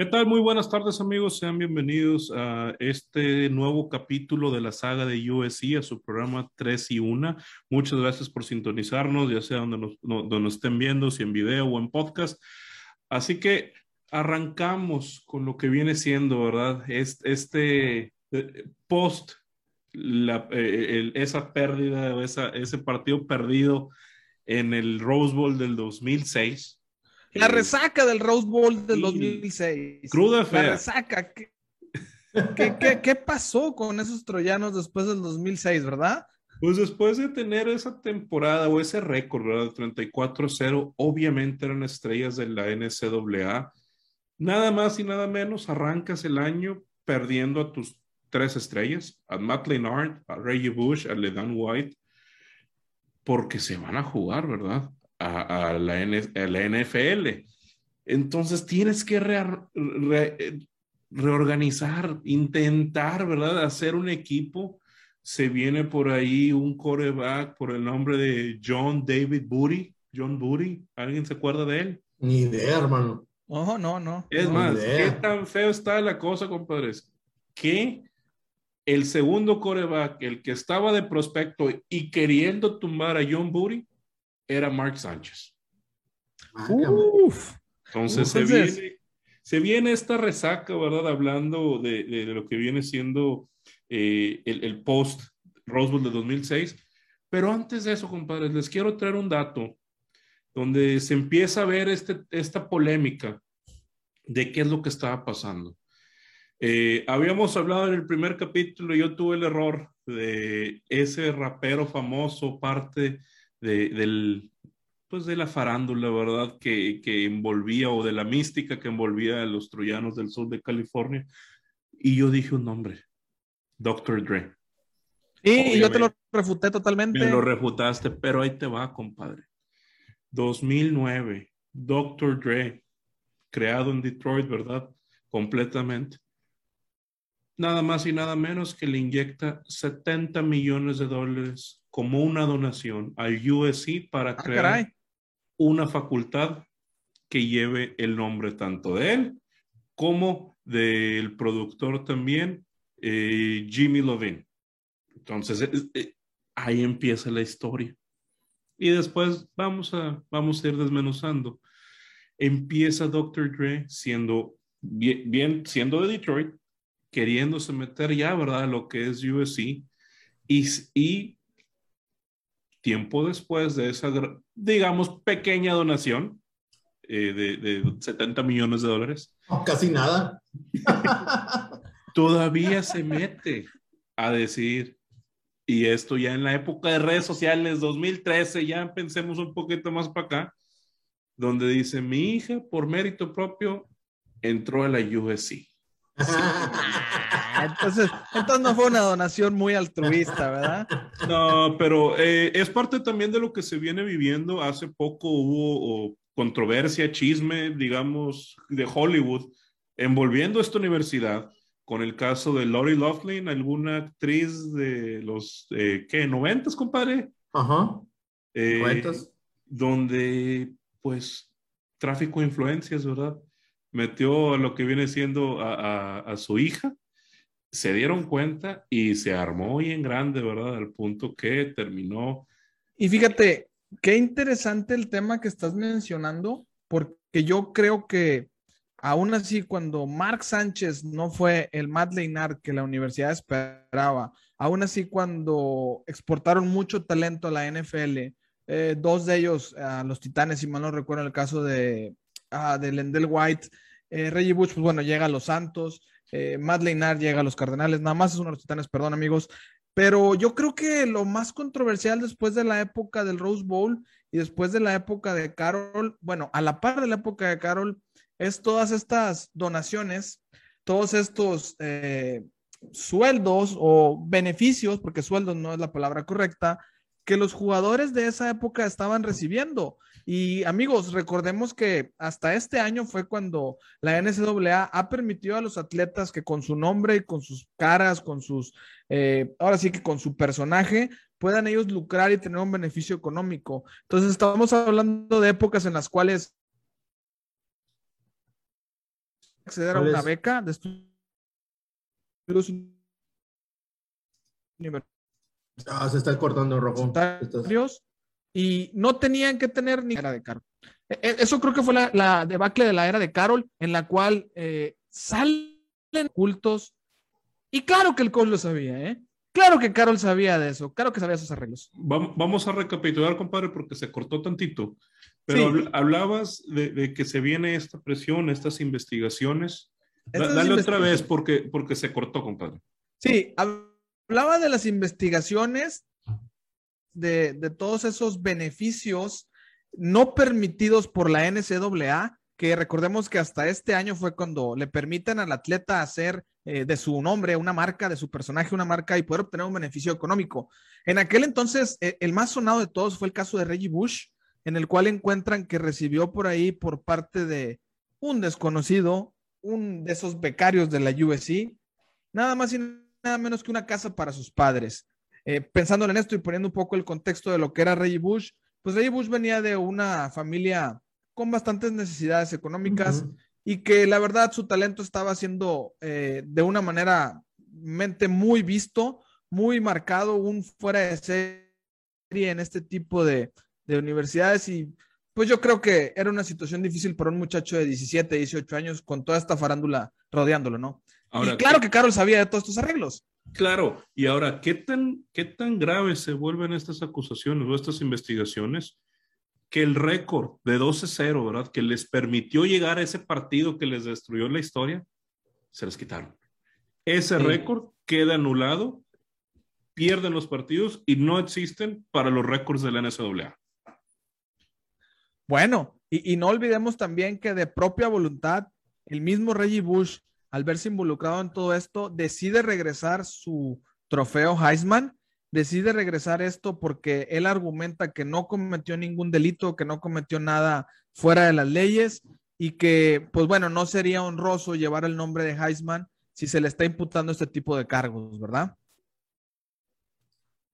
¿Qué tal? Muy buenas tardes amigos, sean bienvenidos a este nuevo capítulo de la saga de USC, a su programa 3 y 1. Muchas gracias por sintonizarnos, ya sea donde nos, donde nos estén viendo, si en video o en podcast. Así que arrancamos con lo que viene siendo, ¿verdad? Este, eh, post, la, eh, esa pérdida, esa, ese partido perdido en el Rose Bowl del 2006 la resaca del Rose Bowl del 2006. Cruda fea. La resaca. ¿Qué, qué, qué, pasó con esos troyanos después del 2006, verdad? Pues después de tener esa temporada o ese récord, ¿verdad? 34-0, obviamente eran estrellas de la NCAA. Nada más y nada menos, arrancas el año perdiendo a tus tres estrellas, a Matt Leinart, a Reggie Bush, a LeDan White, porque se van a jugar, ¿verdad? A, la, NFL. Entonces tienes que reorganizar, intentar, ¿verdad? Hacer un equipo. Se viene por ahí un coreback por el nombre de John David Booty. John Booty, ¿alguien se acuerda de él? Ni idea, hermano. Ojo, no, no. Es más, qué tan feo está la cosa, compadres, que el segundo coreback, el que estaba de prospecto y queriendo tumbar a John Booty, era Mark Sánchez. Entonces, se, viene, se, viene, esta resaca, ¿verdad? Hablando de, de, lo que viene siendo eh, el, el, post Rose Bowl de 2006. Pero antes de eso, compadres, les quiero traer un dato donde se empieza a ver este, esta polémica de qué es lo que estaba pasando. Eh, habíamos hablado en el primer capítulo, yo tuve el error de ese rapero famoso, parte de, del, pues de la farándula, ¿verdad? Que, que, envolvía o de la mística que envolvía a los troyanos del sur de California. Y yo dije un nombre, Dr. Dre. Y yo te lo refuté totalmente. Me lo refutaste, pero ahí te va, compadre. 2009, Dr. Dre, creado en Detroit, ¿verdad? Completamente. Nada más y nada menos que le inyecta 70 millones de dólares como una donación al USC para ah, crear una facultad que lleve el nombre tanto de él como del productor también, eh, Jimmy Lovin. Entonces, eh, eh, ahí empieza la historia. Y después vamos a, vamos a ir desmenuzando. Empieza Dr. Dre siendo bien, siendo de Detroit, queriéndose meter ya, ¿verdad?, lo que es USC. Y, y tiempo después de esa, digamos, pequeña donación eh, de, de, 70 millones de dólares. casi nada. todavía se mete a decir, y esto ya en la época de redes sociales, 2013, ya pensemos un poquito más para acá, donde dice, mi hija, por mérito propio, entró a la USC. entonces, entonces no fue una donación muy altruista, ¿verdad? No, pero eh, es parte también de lo que se viene viviendo. Hace poco hubo controversia, chisme, digamos, de Hollywood envolviendo esta universidad con el caso de Lori Loughlin, alguna actriz de los, eh, ¿qué? ¿Noventas, compadre? Ajá. Eh, donde, pues, tráfico de influencias, ¿verdad? Metió a lo que viene siendo a, a su hija se dieron cuenta y se armó muy en grande, ¿verdad? Al punto que terminó. Y fíjate, qué interesante el tema que estás mencionando, porque yo creo que aún así, cuando Mark Sánchez no fue el Matt Leinart que la universidad esperaba, aún así cuando exportaron mucho talento a la NFL, eh, dos de ellos a los Titanes, si mal no recuerdo el caso de, de Lendell White, eh, Reggie Bush, pues bueno, llega a los Santos, eh, Matt llega a los Cardenales, nada más es uno de los titanes, perdón amigos. Pero yo creo que lo más controversial después de la época del Rose Bowl y después de la época de Carol, bueno, a la par de la época de Carol, es todas estas donaciones, todos estos eh, sueldos o beneficios, porque sueldos no es la palabra correcta, que los jugadores de esa época estaban recibiendo. Y amigos, recordemos que hasta este año fue cuando la NCAA ha permitido a los atletas que con su nombre y con sus caras, con sus, eh, ahora sí que con su personaje, puedan ellos lucrar y tener un beneficio económico. Entonces, estamos hablando de épocas en las cuales acceder a una beca de estudios Ah, se está cortando rojo. Y no tenían que tener ni era de Carol. E, e, eso creo que fue la, debacle de la era de Carol, en la cual eh, salen cultos. Y claro que el coach lo sabía, ¿eh? Claro que Carol sabía de eso, claro que sabía esos arreglos. Vamos a recapitular, compadre, porque se cortó tantito. Pero hablabas de, que se viene esta presión, estas investigaciones. dale otra vez porque, porque se cortó, compadre. Sí, hablaba de las investigaciones, de, todos esos beneficios no permitidos por la NCAA, que recordemos que hasta este año fue cuando le permiten al atleta hacer eh, de su nombre una marca, de su personaje una marca y poder obtener un beneficio económico. En aquel entonces, eh, el más sonado de todos fue el caso de Reggie Bush, en el cual encuentran que recibió por ahí por parte de un desconocido, un de esos becarios de la USC, nada más y nada menos que una casa para sus padres. Eh, pensándole en esto y poniendo un poco el contexto de lo que era Reggie Bush, pues Reggie Bush venía de una familia con bastantes necesidades económicas y que la verdad su talento estaba siendo eh, de una manera mente muy visto, muy marcado, un fuera de serie en este tipo de, de universidades y pues yo creo que era una situación difícil para un muchacho de 17, 18 años con toda esta farándula rodeándolo, ¿no? Y claro que Carol sabía de todos estos arreglos. Claro, y ahora, ¿qué tan, qué tan graves se vuelven estas acusaciones o estas investigaciones? Que el récord de 12-0, ¿verdad? Que les permitió llegar a ese partido que les destruyó la historia, se les quitaron. Ese récord queda anulado, pierden los partidos y no existen para los récords de la NCAA. Bueno, y, y no olvidemos también que de propia voluntad, el mismo Reggie Bush al verse involucrado en todo esto, decide regresar su trofeo Heisman, decide regresar esto porque él argumenta que no cometió ningún delito, que no cometió nada fuera de las leyes y que, pues bueno, no sería honroso llevar el nombre de Heisman si se le está imputando este tipo de cargos, ¿verdad?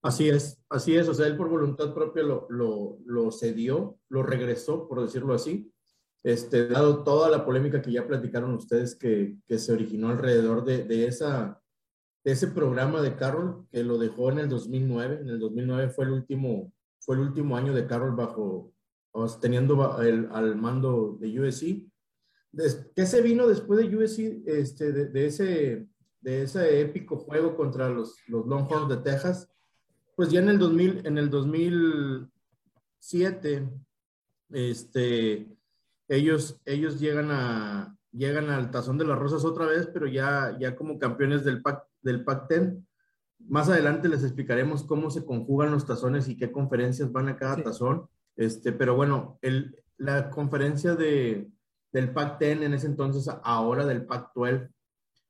Así es, así es, o sea, él por voluntad propia lo, lo, cedió, lo regresó, por decirlo así, este, dado toda la polémica que ya platicaron ustedes que, se originó alrededor de, ese programa de Carroll, que lo dejó en el 2009. En el 2009 fue el último, fue el último año de Carroll bajo, teniendo al mando de USC. ¿Qué se vino después de USC, este, de, de, ese, de ese épico juego contra los, los Longhorns de Texas? Pues ya en el 2000, en el 2007, este, ellos, ellos llegan, a, llegan al Tazón de las Rosas otra vez, pero ya, ya como campeones del Pac, del Pac 10. Más adelante les explicaremos cómo se conjugan los tazones y qué conferencias van a cada tazón. Este, pero bueno, el, la conferencia de, del Pac 10 en ese entonces, ahora del Pac 12,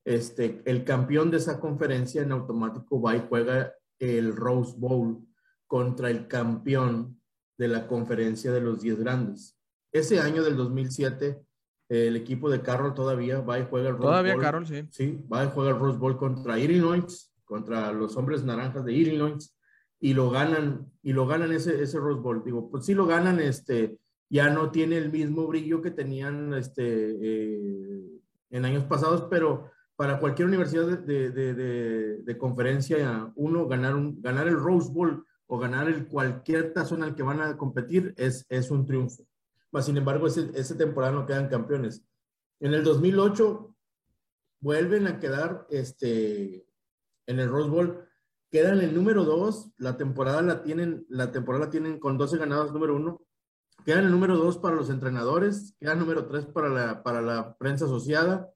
este, el campeón de esa conferencia en automático va y juega el Rose Bowl contra el campeón de la conferencia de los 10 grandes. Ese año del 2007, el equipo de Carroll todavía va y juega el Rose Todavía Carroll, sí. Sí, va y juega el Rose Bowl contra Illinois, contra los hombres naranjas de Illinois, y lo ganan, y lo ganan ese, ese Rose Bowl. Digo, pues sí lo ganan, este, ya no tiene el mismo brillo que tenían este, eh, en años pasados, pero para cualquier universidad de, de, de, de, conferencia, uno ganar, un, ganar el Rose Bowl o ganar el cualquier tazón al que van a competir es, es un triunfo sin embargo, ese, ese temporada no quedan campeones. En el 2008 vuelven a quedar este, en el Rose Bowl, quedan el número dos, la temporada la tienen, la temporada tienen con 12 ganados número uno, quedan el número dos para los entrenadores, quedan número tres para la, para la prensa asociada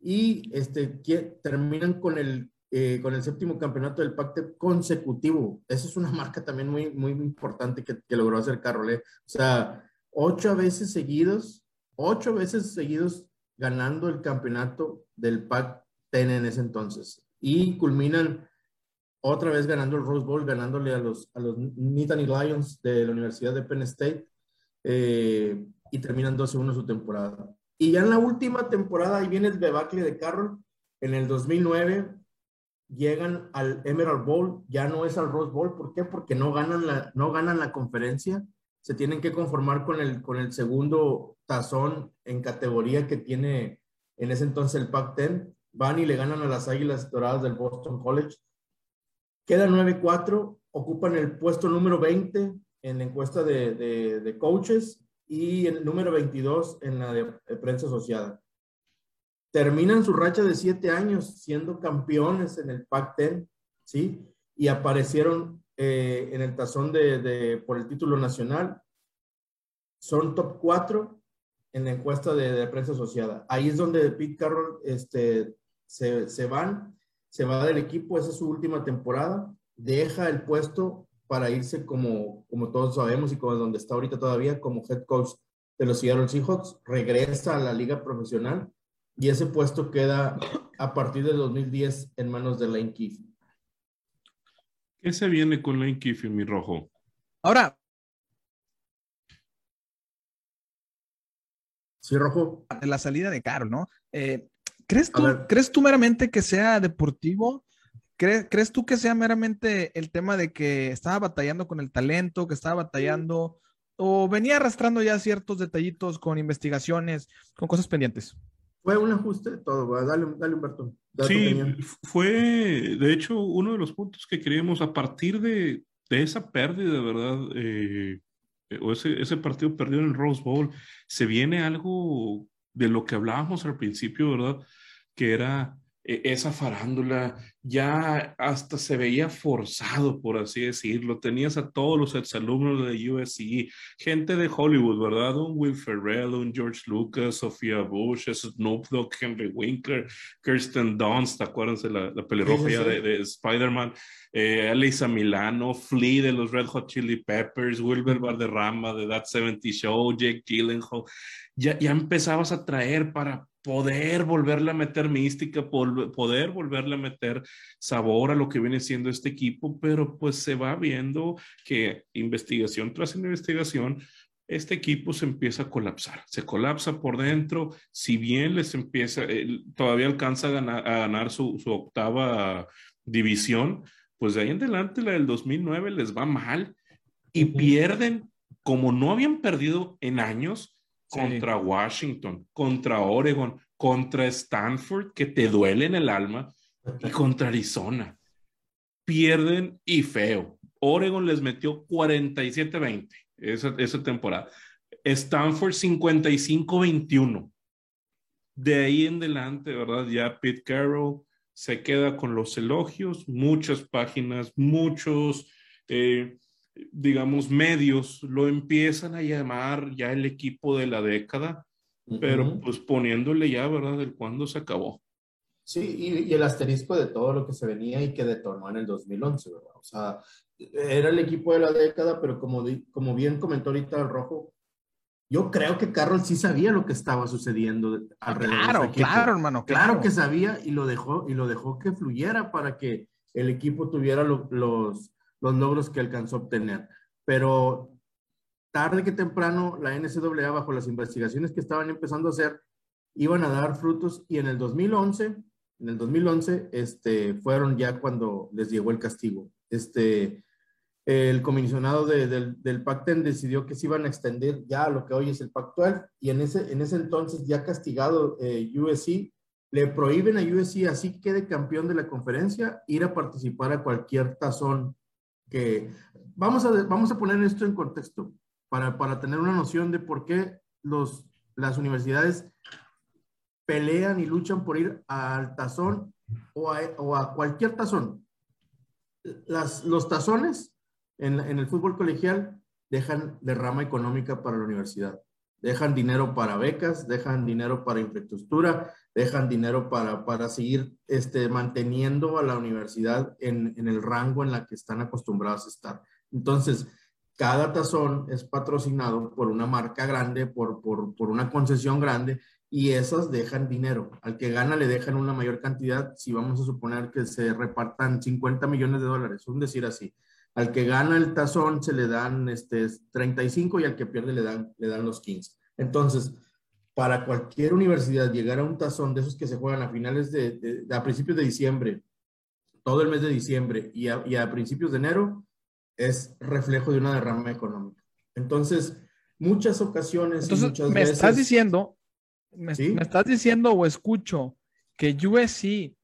y este, que, terminan con el, eh, con el séptimo campeonato del pacte consecutivo. Esa es una marca también muy, muy importante que, que logró hacer Carroll. O sea, ocho veces seguidos, ocho veces seguidos ganando el campeonato del Pac-10 en ese entonces. Y culminan otra vez ganando el Rose Bowl, ganándole a los, a los Nittany Lions de la Universidad de Penn State. Eh, y terminan 12-1 su temporada. Y ya en la última temporada, ahí viene el debacle de Carroll. En el 2009 llegan al Emerald Bowl, ya no es al Rose Bowl. ¿Por qué? Porque no ganan la, no ganan la conferencia se tienen que conformar con el, con el segundo tazón en categoría que tiene en ese entonces el Pac-10, van y le ganan a las Águilas Doradas del Boston College. Quedan 9-4, ocupan el puesto número 20 en la encuesta de, de, coaches y el número 22 en la de, prensa asociada. Terminan su racha de siete años siendo campeones en el Pac-10, ¿sí? Y aparecieron eh, en el tazón de, de, por el título nacional. Son top 4 en la encuesta de, prensa asociada. Ahí es donde Pete Carroll este, se, se van, se va del equipo, esa es su última temporada, deja el puesto para irse como, como todos sabemos y como es donde está ahorita todavía, como head coach de los Seattle Seahawks, regresa a la liga profesional y ese puesto queda a partir de 2010 en manos de Lane Kiffin. ¿Qué se viene con Lane Kiffin, mi rojo? Ahora. Sí, rojo. La salida de Carol, ¿no? Eh, ¿crees, tú, ¿Crees tú meramente que sea deportivo? ¿Crees, tú que sea meramente el tema de que estaba batallando con el talento, que estaba batallando o venía arrastrando ya ciertos detallitos con investigaciones, con cosas pendientes? Fue un ajuste de todo, dale, dale Humberto. sí, fue de hecho uno de los puntos que queríamos a partir de, esa pérdida, ¿verdad? Eh, o ese, ese partido perdido en el Rose Bowl, se viene algo de lo que hablábamos al principio, ¿verdad? Que era esa farándula ya hasta se veía forzado, por así decirlo. Tenías a todos los exalumnos de USC, gente de Hollywood, ¿verdad? Un Will Ferrell, un George Lucas, Sofía Bush, Snoop Dogg, Henry Winkler, Kirsten Dunst, ¿te acuerdas de la, la pelirroja de, Spider-Man? Eh, Elisa Milano, Flea de los Red Hot Chili Peppers, Wilber Valderrama de That 70 Show, Jake Gyllenhaal. Ya, ya empezabas a traer para poder volverle a meter mística, poder volverle a meter sabor a lo que viene siendo este equipo, pero pues se va viendo que investigación tras investigación, este equipo se empieza a colapsar, se colapsa por dentro, si bien les empieza, todavía alcanza a ganar, su, octava división, pues de ahí en adelante la del 2009 les va mal y pierden como no habían perdido en años, contra Washington, contra Oregon, contra Stanford, que te duele en el alma, y contra Arizona. Pierden y feo. Oregon les metió 47-20 esa, esa temporada. Stanford 55-21. De ahí en adelante, ¿verdad? Ya Pete Carroll se queda con los elogios, muchas páginas, muchos eh, digamos, medios lo empiezan a llamar ya el equipo de la década, pero pues poniéndole ya, ¿verdad?, del cuándo se acabó. Sí, y, el asterisco de todo lo que se venía y que detonó en el 2011, ¿verdad? O sea, era el equipo de la década, pero como, como bien comentó ahorita el Rojo, yo creo que Carroll sí sabía lo que estaba sucediendo alrededor. Claro, claro, hermano. Claro. que sabía y lo dejó y lo dejó que fluyera para que el equipo tuviera los, los logros que alcanzó a obtener. Pero tarde que temprano, la NCAA, bajo las investigaciones que estaban empezando a hacer, iban a dar frutos y en el 2011, en el 2011, este, fueron ya cuando les llegó el castigo. Este, el comisionado del, del Pac-10 decidió que se iban a extender ya a lo que hoy es el Pac-12 y en ese, en ese entonces ya castigado eh, USC, le prohíben a USC, así quede campeón de la conferencia, ir a participar a cualquier tazón que vamos a, vamos a poner esto en contexto para, para tener una noción de por qué los, las universidades pelean y luchan por ir al tazón o a, cualquier tazón. Las, los tazones en, en, el fútbol colegial dejan derrama económica para la universidad. Dejan dinero para becas, dejan dinero para infraestructura, dejan dinero para, para seguir este, manteniendo a la universidad en, en el rango en la que están acostumbrados a estar. Entonces, cada tazón es patrocinado por una marca grande, por, por, por, una concesión grande, y esas dejan dinero. Al que gana le dejan una mayor cantidad, si vamos a suponer que se repartan 50 millones de dólares, un decir así. Al que gana el tazón se le dan este, 35 y al que pierde le dan, le dan los 15. Entonces, para cualquier universidad llegar a un tazón de esos que se juegan a finales de, a principios de diciembre, todo el mes de diciembre y a, principios de enero, es reflejo de una derrama económica. Entonces, muchas ocasiones. Entonces, me estás diciendo me, estás diciendo o escucho que USC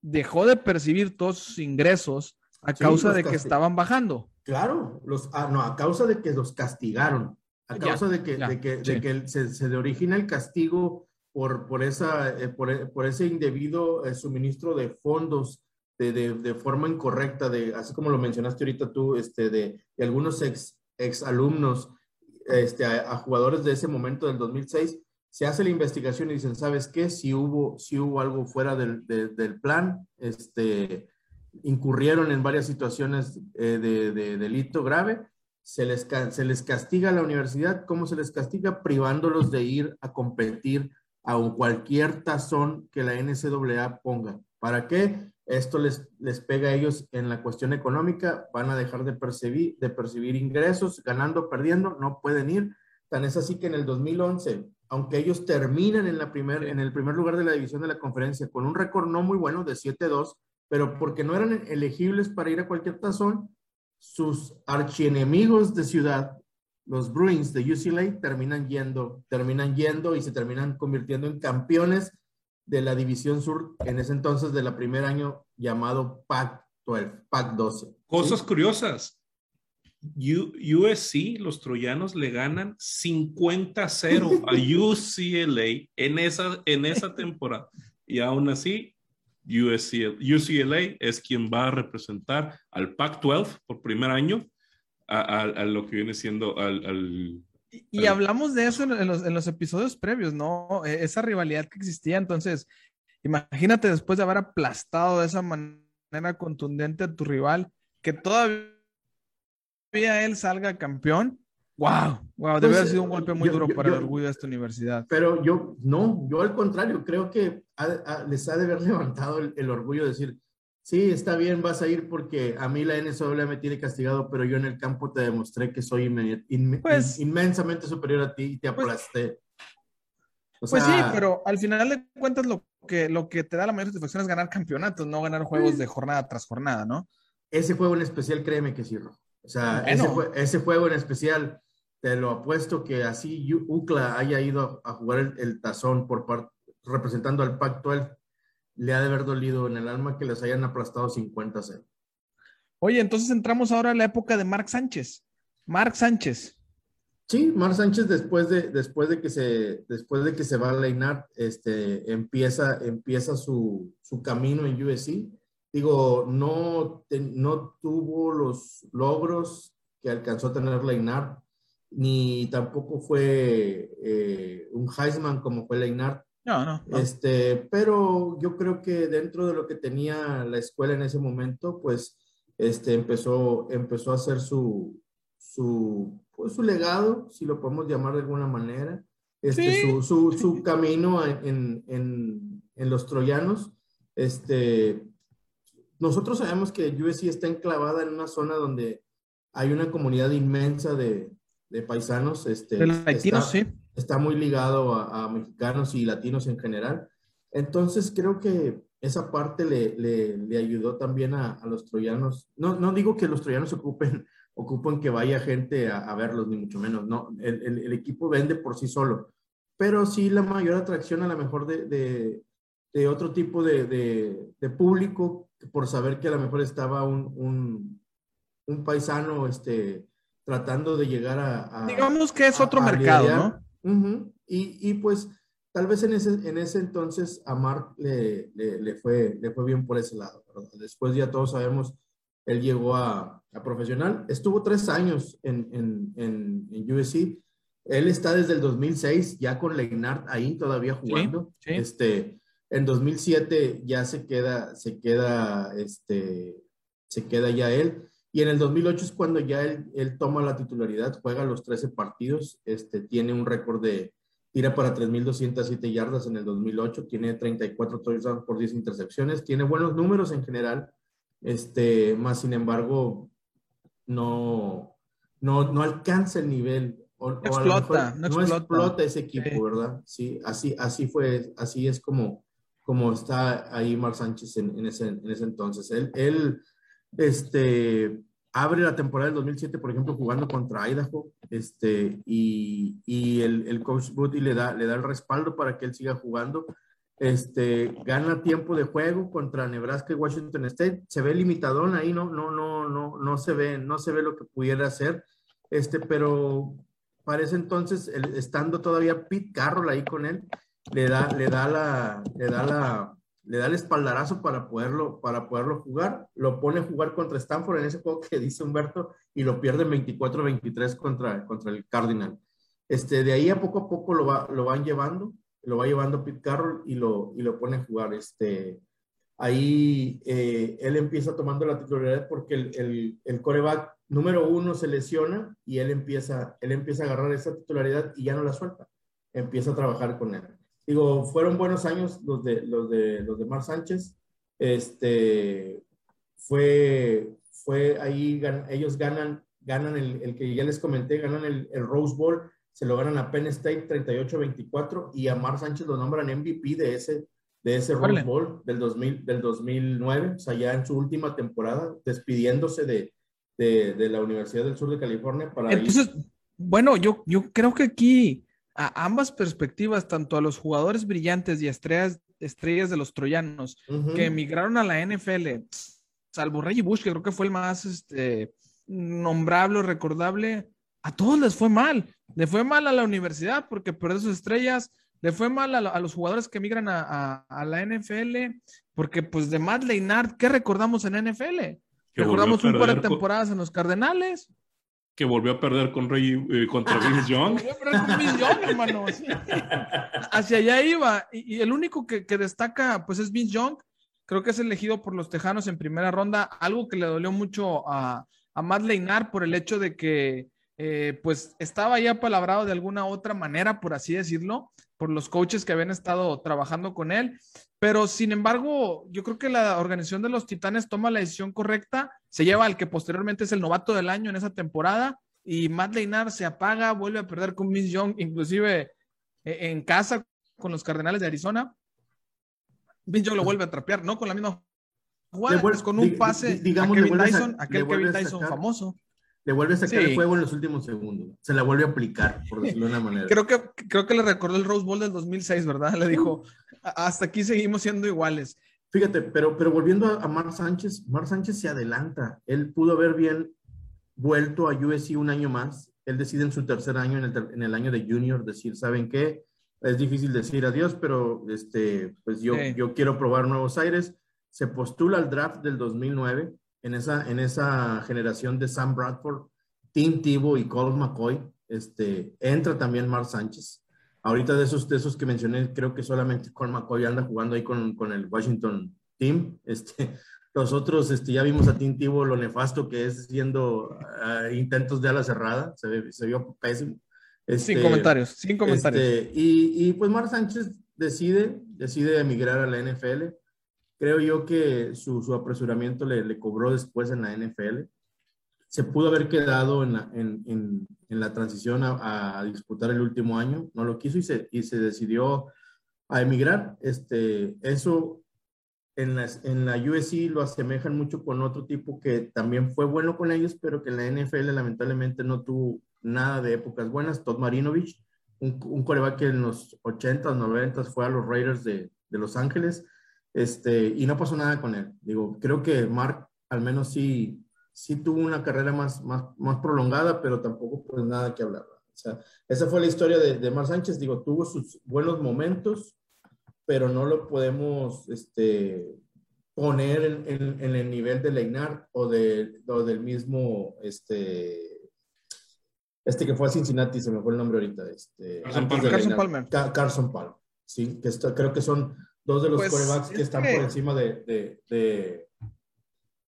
dejó de percibir todos sus ingresos a causa de que estaban bajando. Claro, los, ah, no, a causa de que los castigaron, a causa de que, de que, de que se, se, le origina el castigo por, por, esa, eh, por, por, ese indebido eh, suministro de fondos de, de, de, forma incorrecta, de, así como lo mencionaste ahorita tú, este, de, algunos ex, ex alumnos este, a, jugadores de ese momento del 2006, se hace la investigación y dicen, ¿sabes qué? Si hubo, si hubo algo fuera del, del plan, este, incurrieron en varias situaciones eh, de, de, delito grave, se les, se les castiga a la universidad. ¿Cómo se les castiga? Privándolos de ir a competir a cualquier tazón que la NCAA ponga. ¿Para qué? Esto les, les pega a ellos en la cuestión económica, van a dejar de percibir, de percibir ingresos, ganando, perdiendo, no pueden ir. Tan es así que en el 2011, aunque ellos terminan en, la primer, en el primer lugar de la división de la conferencia con un récord no muy bueno de 7-2, pero porque no eran elegibles para ir a cualquier tazón, sus archienemigos de ciudad los Bruins de UCLA terminan yendo, terminan yendo y se terminan convirtiendo en campeones de la División Sur en ese entonces de la primer año llamado Pac-12, Pac-12. Cosas curiosas. USC, los troyanos le ganan 50-0 a UCLA en esa, en esa temporada. Y aún así, UCLA es quien va a representar al Pac-12 por primer año a, lo que viene siendo al... y, hablamos de eso en los, en los, episodios previos, ¿no? E, esa rivalidad que existía. Entonces, imagínate después de haber aplastado de esa manera contundente a tu rival, que todavía él salga campeón. Wow, wow, debe haber sido un golpe muy duro para el orgullo de esta universidad. Pero yo, no, yo al contrario, creo que les ha de haber levantado el, el orgullo de decir, sí, está bien, vas a ir porque a mí la NSW me tiene castigado, pero yo en el campo te demostré que soy pues inmensamente superior a ti y te pues aplasté. pues sí, pero al final de cuentas lo que, lo que te da la mayor satisfacción es ganar campeonatos, no ganar juegos de jornada tras jornada, ¿no? Ese juego en especial, créeme que sí, O sea, ese, juego en especial, te lo apuesto que así UCLA haya ido a, jugar el, tazón por parte representando al Pac-12 le ha de haber dolido en el alma que les hayan aplastado 50 0. Oye, entonces entramos ahora a la época de Mark Sánchez. Mark Sánchez. Sí, Mark Sánchez después de, después de que se, después de que se va a Leinart, este, empieza, empieza su, su camino en USC. Digo, no, no tuvo los logros que alcanzó a tener Leinart, ni tampoco fue eh, un Heisman como fue Leinart, no, no, Este, pero yo creo que dentro de lo que tenía la escuela en ese momento, pues este, empezó, empezó a hacer su, su, pues, su legado, si lo podemos llamar de alguna manera, este, su, su, su, camino en, en, en, los troyanos. Este, nosotros sabemos que USC está enclavada en una zona donde hay una comunidad inmensa de, de paisanos. Este, de sí está muy ligado a, mexicanos y latinos en general. Entonces creo que esa parte le, le, ayudó también a, los troyanos. No, no digo que los troyanos ocupen, ocupen que vaya gente a, verlos, ni mucho menos. No, el, el, equipo vende por sí solo. Pero sí la mayor atracción a lo mejor de, de, de otro tipo de, de, público, por saber que a lo mejor estaba un, un, un paisano este, tratando de llegar a... Digamos que es otro mercado, ¿no? y, y, pues tal vez en ese, en ese entonces a Mark le, le, fue, le fue bien por ese lado. Después ya todos sabemos, él llegó a, a profesional. Estuvo tres años en, en, en, en, USC. Él está desde el 2006 ya con Leinart ahí todavía jugando. Este, en 2007 ya se queda, se queda, este, se queda ya él. Y en el 2008 es cuando ya él, él toma la titularidad, juega los 13 partidos, este, tiene un récord de tira para 3.207 yardas en el 2008, tiene 34 touchdowns por 10 intercepciones, tiene buenos números en general, este, más sin embargo, no, no, no alcanza el nivel. O, no, explota, no, explota, ese equipo, ¿verdad? Sí, así, así fue, así es como, como está ahí Mar Sánchez en, ese, en ese entonces. Él, él este, abre la temporada del 2007, por ejemplo, jugando contra Idaho, este, y, y el, el, coach Booty le da, le da el respaldo para que él siga jugando. Este, gana tiempo de juego contra Nebraska y Washington State. Se ve limitadón ahí, no, no, no, no, no se ve, no se ve lo que pudiera hacer. Este, pero parece entonces, el, estando todavía Pete Carroll ahí con él, le da, le da la, le da la, le da el espaldarazo para poderlo, para poderlo jugar, lo pone a jugar contra Stanford en ese juego que dice Humberto y lo pierde 24-23 contra, contra el Cardinal. Este, de ahí a poco a poco lo, va, lo van llevando, lo va llevando Pete Carroll y lo, y lo pone a jugar. Este, ahí eh, él empieza tomando la titularidad porque el, el, el, coreback número uno se lesiona y él empieza, él empieza a agarrar esa titularidad y ya no la suelta. Empieza a trabajar con él. Digo, fueron buenos años los de, los de, los de Mar Sánchez. Este, fue, fue ahí, ellos ganan, ganan el, el, que ya les comenté, ganan el, el, Rose Bowl, se lo ganan a Penn State 38-24 y a Mar Sánchez lo nombran MVP de ese, de ese Rose Bowl del, 2000, del 2009, o sea, ya en su última temporada, despidiéndose de, de, de la Universidad del Sur de California para Entonces, bueno, yo, yo creo que aquí a ambas perspectivas, tanto a los jugadores brillantes y estrellas, estrellas de los troyanos uh -huh. que emigraron a la NFL, salvo Reggie Bush, que creo que fue el más este, nombrable o recordable, a todos les fue mal. Le fue mal a la universidad porque perdió sus estrellas, le fue mal a, a los jugadores que emigran a, a, a, la NFL, porque pues de Matt Leinart, ¿qué recordamos en NFL? Recordamos un par de temporadas en los Cardenales que volvió a perder con Rey, eh, contra Vince Young. volvió a perder con Vince Young, hermano. Sí. Hacia allá iba. Y, y el único que, que, destaca, pues es Vince Young. Creo que es elegido por los Tejanos en primera ronda. Algo que le dolió mucho a, a Matt Leinar por el hecho de que, eh, pues, estaba ya palabrado de alguna otra manera, por así decirlo, por los coaches que habían estado trabajando con él. Pero, sin embargo, yo creo que la organización de los Titanes toma la decisión correcta se lleva al que posteriormente es el novato del año en esa temporada y Matt Leinar se apaga, vuelve a perder con Miss Young, inclusive eh, en casa con los Cardenales de Arizona. Miss Young lo vuelve a trapear, no con la misma jugada, vuelve, con un pase digamos, a Kevin Tyson, a, aquel Kevin Tyson sacar, famoso. Le vuelve a sacar sí. el juego en los últimos segundos, se la vuelve a aplicar, por decirlo de una manera. Creo que, creo que le recordó el Rose Bowl del 2006, ¿verdad? Le dijo, hasta aquí seguimos siendo iguales. Fíjate, pero, pero volviendo a, a Mar Sánchez, Mar Sánchez se adelanta. Él pudo haber bien vuelto a USC un año más. Él decide en su tercer año, en el, en el año de junior, decir, ¿saben qué? Es difícil decir adiós, pero este, pues yo, sí. yo quiero probar nuevos aires. Se postula al draft del 2009 en esa, en esa generación de Sam Bradford, Tim Tebow y Colt McCoy. Este, entra también Mar Sánchez ahorita de esos, de esos que mencioné, creo que solamente con McCoy anda jugando ahí con, con el Washington Team. Este, los otros, este, ya vimos a Tim Tebow lo nefasto que es haciendo uh, intentos de ala cerrada, se, vio pésimo. Este, sin comentarios, sin comentarios. Este, y, y, pues Mar Sánchez decide, decide emigrar a la NFL. Creo yo que su, su apresuramiento le, le, cobró después en la NFL. Se pudo haber quedado en la, en, en, en la transición a, a, disputar el último año, no lo quiso y se, y se decidió a emigrar. Este, eso en, las, en la USC lo asemejan mucho con otro tipo que también fue bueno con ellos, pero que en la NFL lamentablemente no tuvo nada de épocas buenas. Todd Marinovich, un, un coreback que en los 80s, 90s fue a los Raiders de, de Los Ángeles, este, y no pasó nada con él. Digo, creo que Mark al menos sí sí tuvo una carrera más, más, más prolongada, pero tampoco pues nada que hablar. O sea, esa fue la historia de, de Mar Sánchez, digo, tuvo sus buenos momentos, pero no lo podemos este, poner en, en, en el nivel de Leinar o, de, o del mismo, este, este que fue a Cincinnati, se me fue el nombre ahorita. Este, Carson, Palmer. Carson Palmer. Carson Palmer, sí, que esto, creo que son dos de los pues, corebacks que están que... por encima de, de, de,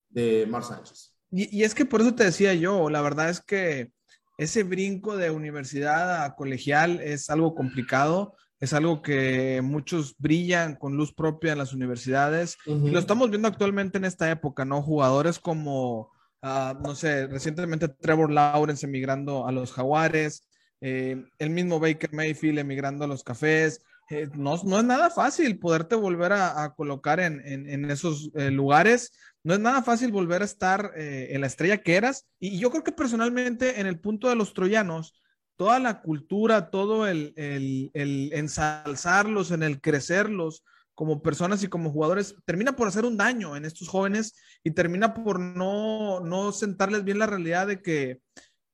de Mar Sánchez. Y, y, es que por eso te decía yo, la verdad es que ese brinco de universidad a colegial es algo complicado, es algo que muchos brillan con luz propia en las universidades uh -huh. y lo estamos viendo actualmente en esta época, ¿no? Jugadores como, uh, no sé, recientemente Trevor Lawrence emigrando a los Jaguares, eh, el mismo Baker Mayfield emigrando a los Cafés, eh, no, no, es nada fácil poderte volver a, colocar en, en, esos eh, lugares. No es nada fácil volver a estar eh, en la estrella que eras. Y yo creo que personalmente en el punto de los troyanos, toda la cultura, todo el, el, el ensalzarlos, en el crecerlos como personas y como jugadores, termina por hacer un daño en estos jóvenes y termina por no, no sentarles bien la realidad de que,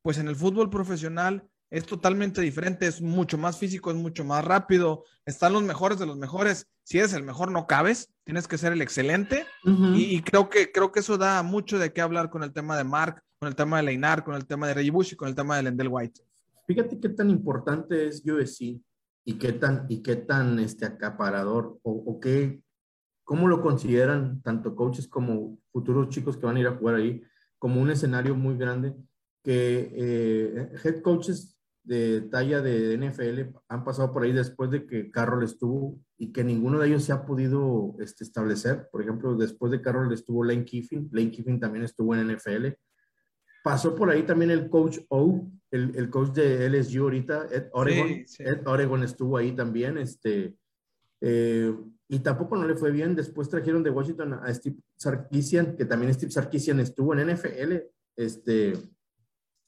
pues en el fútbol profesional, es totalmente diferente, es mucho más físico, es mucho más rápido, están los mejores de los mejores. Si eres el mejor, no cabes, tienes que ser el excelente. y, creo, que, creo que eso da mucho de qué hablar con el tema de Mark, con el tema de Leinar, con el tema de Reggie Bush y con el tema de Lendell White. Fíjate qué tan importante es USC y qué tan, y qué tan este, acaparador o, o qué, cómo lo consideran tanto coaches como futuros chicos que van a ir a jugar ahí como un escenario muy grande que eh, head coaches de talla de NFL han pasado por ahí después de que Carroll estuvo y que ninguno de ellos se ha podido este, establecer. Por ejemplo, después de Carroll estuvo Lane Kiffin, Lane Kiffin también estuvo en NFL. Pasó por ahí también el coach O, el, el coach de LSU ahorita, Ed Oregon. Ed Oregon estuvo ahí también, este, eh, y tampoco no le fue bien. Después trajeron de Washington a Steve Sarkisian, que también Steve Sarkisian estuvo en NFL, este,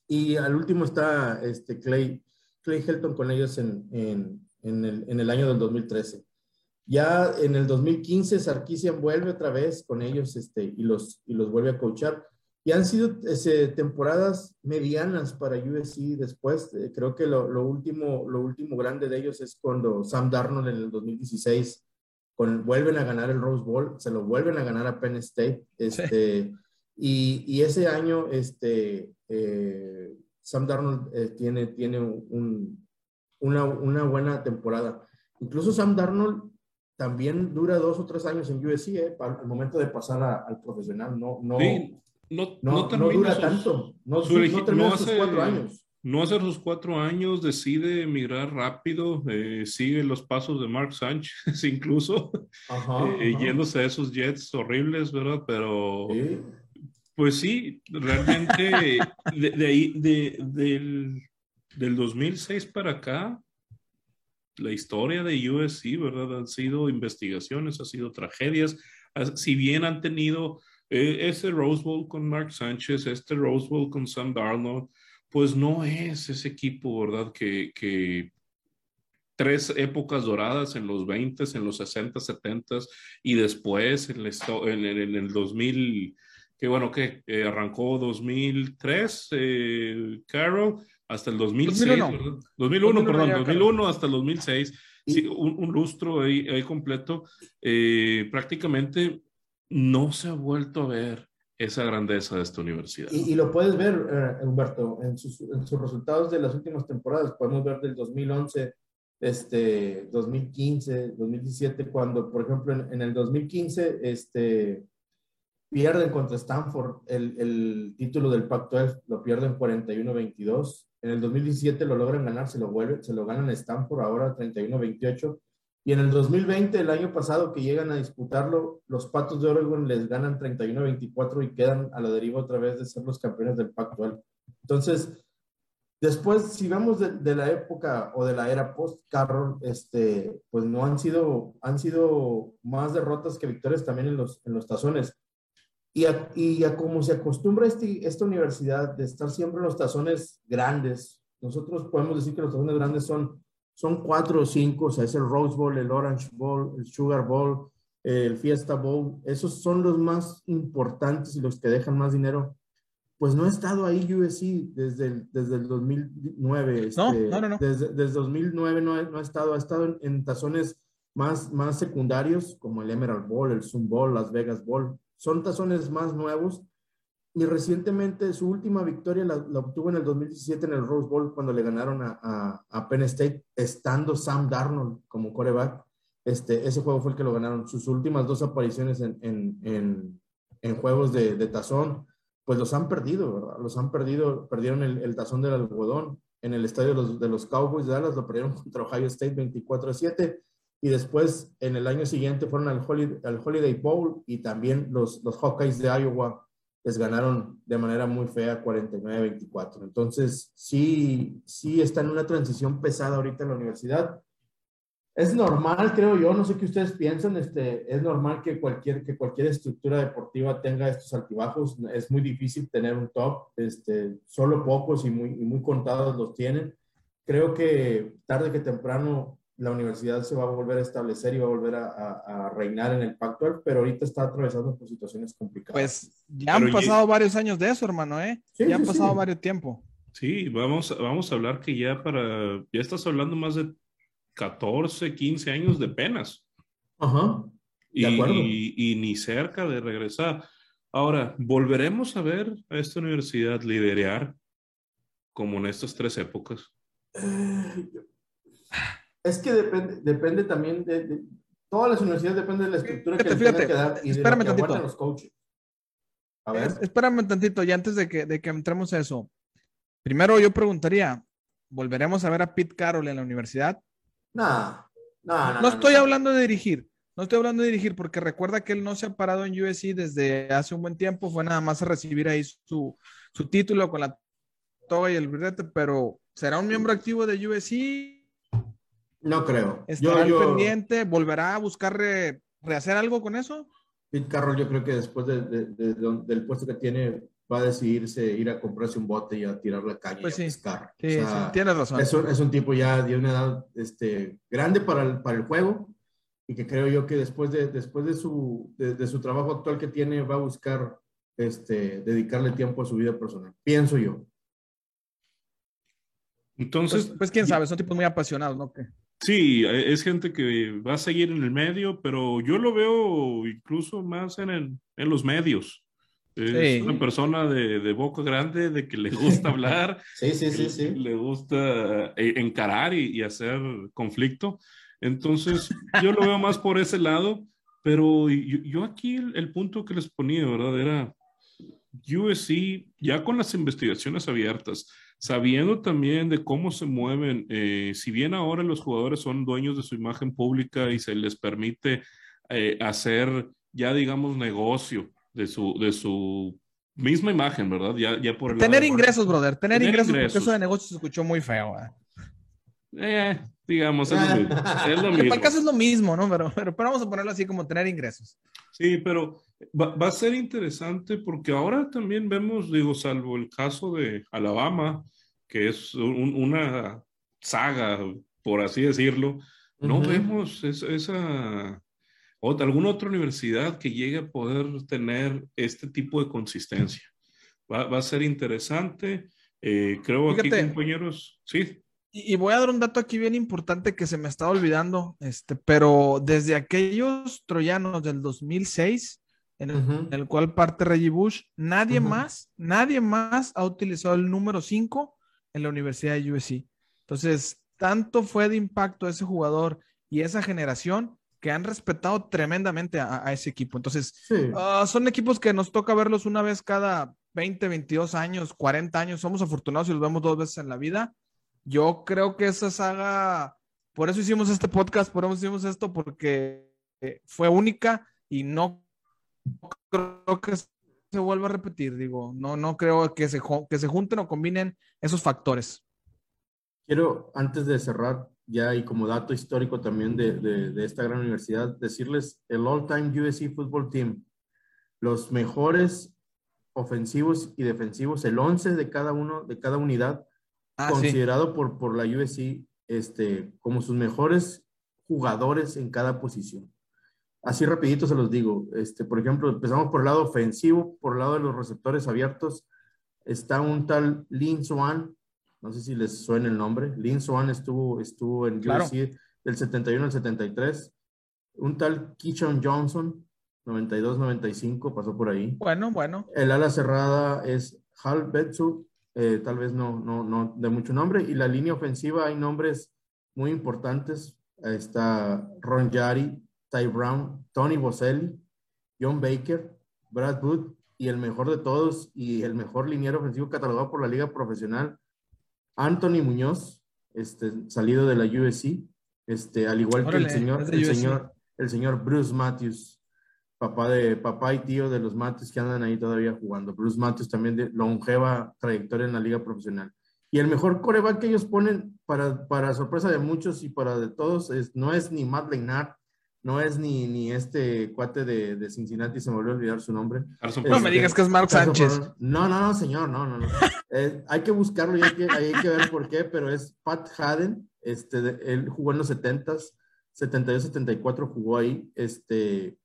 y al último está este Clay, Clay Helton con ellos en, en, en, el, en, el, año del 2013. Ya en el 2015 Sarkisian vuelve otra vez con ellos este, y, los, y los vuelve a coachar. Y han sido ese, temporadas medianas para USC después. Eh, creo que lo, lo, último, lo último grande de ellos es cuando Sam Darnold en el 2016 con, vuelven a ganar el Rose Bowl, se lo vuelven a ganar a Penn State. Este, y, y, ese año este, eh, Sam Darnold eh, tiene, tiene un, una, una, buena temporada. Incluso Sam Darnold también dura dos o tres años en USC, eh, para el momento de pasar al profesional. No, no, no, no, no, dura tanto. No, no termina sus cuatro años. No hace sus cuatro años, decide emigrar rápido, eh, sigue los pasos de Mark Sánchez, incluso, yéndose a esos jets horribles, ¿verdad? Pero pues sí, realmente de, ahí, de, del, del 2006 para acá, la historia de USC, ¿verdad? Han sido investigaciones, han sido tragedias. Si bien han tenido eh, ese Rose Bowl con Mark Sánchez, este Rose Bowl con Sam Darnold, pues no es ese equipo, ¿verdad? Que, que tres épocas doradas en los 20, en los 60, 70 y después en, en, en el 2000 que bueno, que eh, arrancó 2003, eh, Carol, hasta el 2006. 2001, 2001, perdón, 2001 hasta el 2006. Sí, un, lustro ahí, ahí completo. Eh, prácticamente no se ha vuelto a ver esa grandeza de esta universidad. Y, lo puedes ver, eh, Humberto, en sus, en sus, resultados de las últimas temporadas. Podemos ver del 2011, este, 2015, 2017, cuando, por ejemplo, en, en el 2015, este, Pierden contra Stanford el, el título del Pac-12, lo pierden 41-22. En el 2017 lo logran ganar, se lo vuelven, se lo ganan Stanford ahora 31-28. Y en el 2020, el año pasado que llegan a disputarlo, los Patos de Oregon les ganan 31-24 y quedan a la deriva otra vez de ser los campeones del Pac-12. Entonces, después, si vamos de, de, la época o de la era post-Carroll, este, pues no han sido, han sido más derrotas que victorias también en los, en los tazones. Y a, y como se acostumbra este, esta universidad de estar siempre en los tazones grandes, nosotros podemos decir que los tazones grandes son, son cuatro o cinco, o sea, es el Rose Bowl, el Orange Bowl, el Sugar Bowl, el Fiesta Bowl, esos son los más importantes y los que dejan más dinero. Pues no ha estado ahí USC desde el, desde el 2009. no, este, no, no, no, Desde, desde 2009 no ha, no ha, estado, ha estado en, en tazones más, más secundarios como el Emerald Bowl, el Zoom Bowl, Las Vegas Bowl, son tazones más nuevos. Y recientemente su última victoria la, obtuvo en el 2017 en el Rose Bowl cuando le ganaron a, a, Penn State, estando Sam Darnold como coreback. Este, ese juego fue el que lo ganaron. Sus últimas dos apariciones en, en, en, en juegos de, de, tazón, pues los han perdido, ¿verdad? Los han perdido, perdieron el, el tazón del algodón en el estadio de los, de los Cowboys de Dallas, lo perdieron contra Ohio State 24 a 7 y después en el año siguiente fueron al Holiday, al Holiday Bowl y también los, los Hawkeyes de Iowa les ganaron de manera muy fea 49-24. Entonces, sí, sí está en una transición pesada ahorita en la universidad. es normal, creo yo, no sé qué ustedes piensan, este, es normal que cualquier, que cualquier estructura deportiva tenga estos altibajos, es muy difícil tener un top, este, solo pocos y muy, y muy contados los tienen. Creo que tarde que temprano la universidad se va a volver a establecer y va a volver a, reinar en el Pacto, pero ahorita está atravesando por situaciones complicadas. Pues ya han pasado varios años de eso, hermano, ¿eh? ya han pasado varios tiempo. Sí, vamos, vamos a hablar que ya para, ya estás hablando más de 14, 15 años de penas. Ajá. y, ni cerca de regresar. Ahora, ¿volveremos a ver a esta universidad liderar como en estas tres épocas? Es que depende, depende también de, todas las universidades dependen de la estructura que fíjate, que dar y espérame de tantito. los coaches. A ver. espérame tantito, y antes de que, de que entremos a eso. Primero yo preguntaría, ¿volveremos a ver a Pete Carroll en la universidad? No, no, no. No estoy hablando de dirigir. No estoy hablando de dirigir porque recuerda que él no se ha parado en USC desde hace un buen tiempo. Fue nada más a recibir ahí su, su título con la toga y el birrete, pero ¿será un miembro activo de USC? No creo. ¿Estará yo, pendiente? ¿Volverá a buscar rehacer algo con eso? Pete Carroll, yo creo que después del puesto que tiene, va a decidirse ir a comprarse un bote y a tirar la calle pues y a pescar. Sí, sí, tienes razón. Es un, es un, tipo ya de una edad este, grande para el, para el juego y que creo yo que después de, después de, su, de, su trabajo actual que tiene va a buscar este, dedicarle tiempo a su vida personal. Pienso yo. Entonces. Pues, pues quién sabe, son tipos muy apasionados, ¿no? Sí, es gente que va a seguir en el medio, pero yo lo veo incluso más en, el, en los medios. Es una persona de, de, boca grande, de que le gusta hablar, sí, sí, sí, sí. le gusta eh, encarar y, y, hacer conflicto. Entonces, yo lo veo más por ese lado, pero yo, yo aquí el, el, punto que les ponía, ¿verdad? Era USC, ya con las investigaciones abiertas, sabiendo también de cómo se mueven, eh, si bien ahora los jugadores son dueños de su imagen pública y se les permite eh, hacer ya, digamos, negocio de su, de su misma imagen, ¿verdad? Ya, ya por tener ingresos, brother, tener, ingresos, porque eso de negocio se escuchó muy feo. ¿eh? Eh digamos, es lo mismo. Es lo mismo. caso es lo mismo, ¿no? Pero, pero, vamos a ponerlo así como tener ingresos. Sí, pero va, va, a ser interesante porque ahora también vemos, digo, salvo el caso de Alabama, que es una saga, por así decirlo, no vemos esa o alguna otra universidad que llegue a poder tener este tipo de consistencia. Va, va a ser interesante. Eh, creo que aquí, compañeros, sí. Y, voy a dar un dato aquí bien importante que se me está olvidando, este, pero desde aquellos troyanos del 2006, en el, cual parte Reggie Bush, nadie más, nadie más ha utilizado el número 5 en la Universidad de USC. Entonces, tanto fue de impacto ese jugador y esa generación que han respetado tremendamente a, ese equipo. Entonces, ah, son equipos que nos toca verlos una vez cada 20, 22 años, 40 años. Somos afortunados y los vemos dos veces en la vida. Yo creo que esa saga, por eso hicimos este podcast, por eso hicimos esto, porque eh, fue única y no creo que se vuelva a repetir. Digo, no, no creo que se, que se junten o combinen esos factores. Quiero, antes de cerrar, ya y como dato histórico también de, de, esta gran universidad, decirles el all-time USC Football Team, los mejores ofensivos y defensivos, el 11 de cada uno, de cada unidad, ah, considerado por, por la USC este, como sus mejores jugadores en cada posición. Así rapidito se los digo. Este, por ejemplo, empezamos por el lado ofensivo, por el lado de los receptores abiertos, está un tal Lin Swan, no sé si les suena el nombre. Lin Swan estuvo, estuvo en claro. del 71 al 73. Un tal Keyshawn Johnson, 92-95, pasó por ahí. Bueno, bueno. El ala cerrada es Hal Betsu, eh, tal vez no, no, no de mucho nombre. Y la línea ofensiva hay nombres muy importantes. Está Ron Yari, Ty Brown, Tony Boselli, John Baker, Brad Wood y el mejor de todos y el mejor liniero ofensivo catalogado por la liga profesional, Anthony Muñoz, este, salido de la USC, este, al igual que el señor, el señor, el señor Bruce Matthews, papá de papá y tío de los Matthews que andan ahí todavía jugando. Bruce Matthews también de longeva trayectoria en la liga profesional. Y el mejor coreback que ellos ponen, para, para sorpresa de muchos y para de todos, es, no es ni Matt Leinart, no es ni, ni este cuate de, de Cincinnati, se me volvió a olvidar su nombre. no me digas que es Mark Sánchez. No, no, no, señor, no, no. no. Eh, hay que buscarlo y hay que, hay que ver por qué, pero es Pat Haden, este, él jugó en los 70s, 72-74 jugó ahí, este,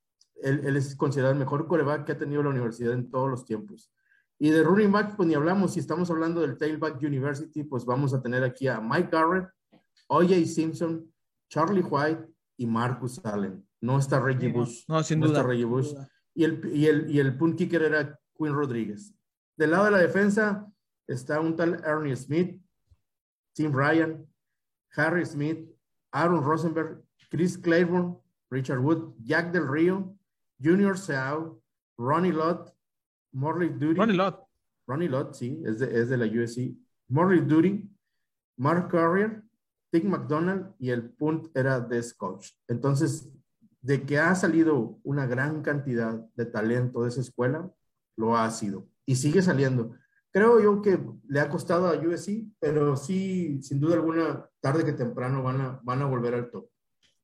él, él, es considerado el mejor coreback que ha tenido la universidad en todos los tiempos. Y de running back, pues ni hablamos, si estamos hablando del Tailback University, pues vamos a tener aquí a Mike Garrett, O.J. Simpson, Charlie White y Marcus Allen. No está Reggie Bush. No, sin no duda. está Reggie Bush. Y el, y, el, y el punt kicker era Quinn Rodríguez. Del lado de la defensa está un tal Ernie Smith, Tim Ryan, Harry Smith, Aaron Rosenberg, Chris Claiborne, Richard Wood, Jack Del Rio, Junior Seau, Ronnie Lott, Morley Duty. Ronnie Lott. Ronnie Lott, sí, es de, es de la USC. Morley Duty, Mark Carrier, Dick McDonald y el punt era Des Coach. Entonces, de que ha salido una gran cantidad de talento de esa escuela, lo ha sido. Y sigue saliendo. Creo yo que le ha costado a USC, pero sí, sin duda alguna, tarde que temprano van a, van a volver al top.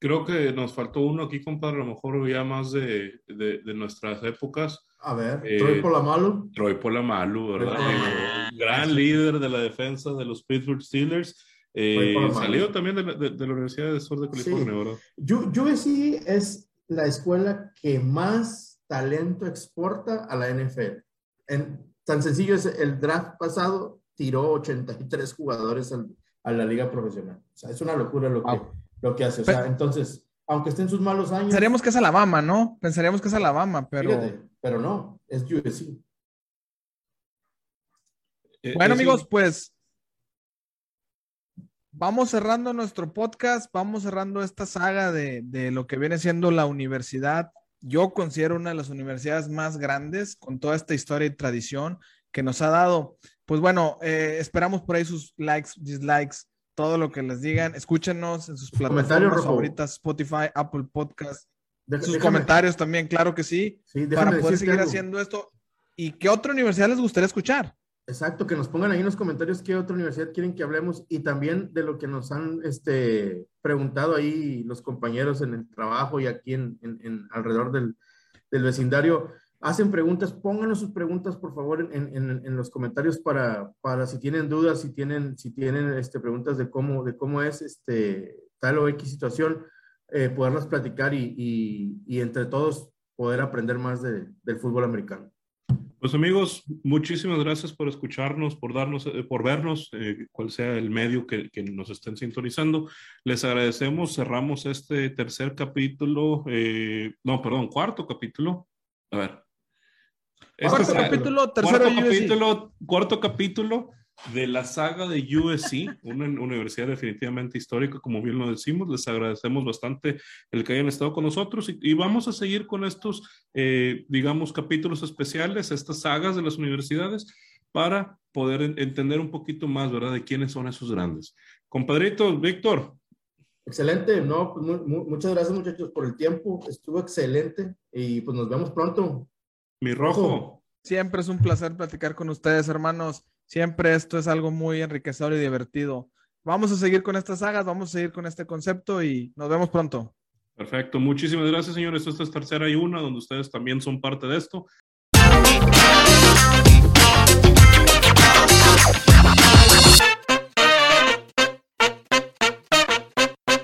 Creo que nos faltó uno aquí, compadre, a lo mejor ya más de, de, de nuestras épocas. A ver, eh, Troy Polamalu. Troy Polamalu, ¿verdad? Ah, gran líder de la defensa de los Pittsburgh Steelers. Eh, salió también de la, de, de la, Universidad de Sur de California, sí. ¿verdad? USC es la escuela que más talento exporta a la NFL. En, tan sencillo es el draft pasado, tiró 83 jugadores al, a la liga profesional. O sea, es una locura lo que, wow. Lo que hace. O sea, pero, entonces, aunque esté en sus malos años. Pensaríamos que es Alabama, ¿no? Pensaríamos que es Alabama, pero. Fíjate, pero no, es USC. Eh, bueno, amigos, pues vamos cerrando nuestro podcast, vamos cerrando esta saga de, de, lo que viene siendo la universidad. Yo considero una de las universidades más grandes con toda esta historia y tradición que nos ha dado. Pues bueno, eh, esperamos por ahí sus likes, dislikes, todo lo que les digan. Escúchenos en sus plataformas favoritas, Spotify, Apple Podcast. Sus déjame, comentarios también, claro que sí, sí para poder seguir algo. haciendo esto. ¿Y qué otra universidad les gustaría escuchar? Exacto, que nos pongan ahí en los comentarios qué otra universidad quieren que hablemos y también de lo que nos han este, preguntado ahí los compañeros en el trabajo y aquí en, en, en alrededor del, del, vecindario. Hacen preguntas, pónganos sus preguntas por favor en, en los comentarios para, para, si tienen dudas, si tienen, si tienen este, preguntas de cómo, de cómo es este, tal o X situación, eh, poderlas platicar y, y, y, entre todos poder aprender más de, del fútbol americano. Pues amigos, muchísimas gracias por escucharnos, por darnos, eh, por vernos, eh, cual sea el medio que, que, nos estén sintonizando. Les agradecemos, cerramos este tercer capítulo, eh, no, perdón, cuarto capítulo. A ver. Cuarto este capítulo, tercero cuarto capítulo, cuarto capítulo de la saga de USC, una universidad definitivamente histórica, como bien lo decimos. Les agradecemos bastante el que hayan estado con nosotros y, y vamos a seguir con estos, eh, digamos, capítulos especiales, estas sagas de las universidades, para poder en, entender un poquito más, ¿verdad?, de quiénes son esos grandes. Compadrito, Víctor. Excelente, no, pues muchas gracias muchachos por el tiempo, estuvo excelente y pues nos vemos pronto. Mi rojo. Siempre es un placer platicar con ustedes, hermanos. Siempre esto es algo muy enriquecedor y divertido. Vamos a seguir con estas sagas, vamos a seguir con este concepto y nos vemos pronto. Perfecto, muchísimas gracias señores. Esta es tercera y una, donde ustedes también son parte de esto.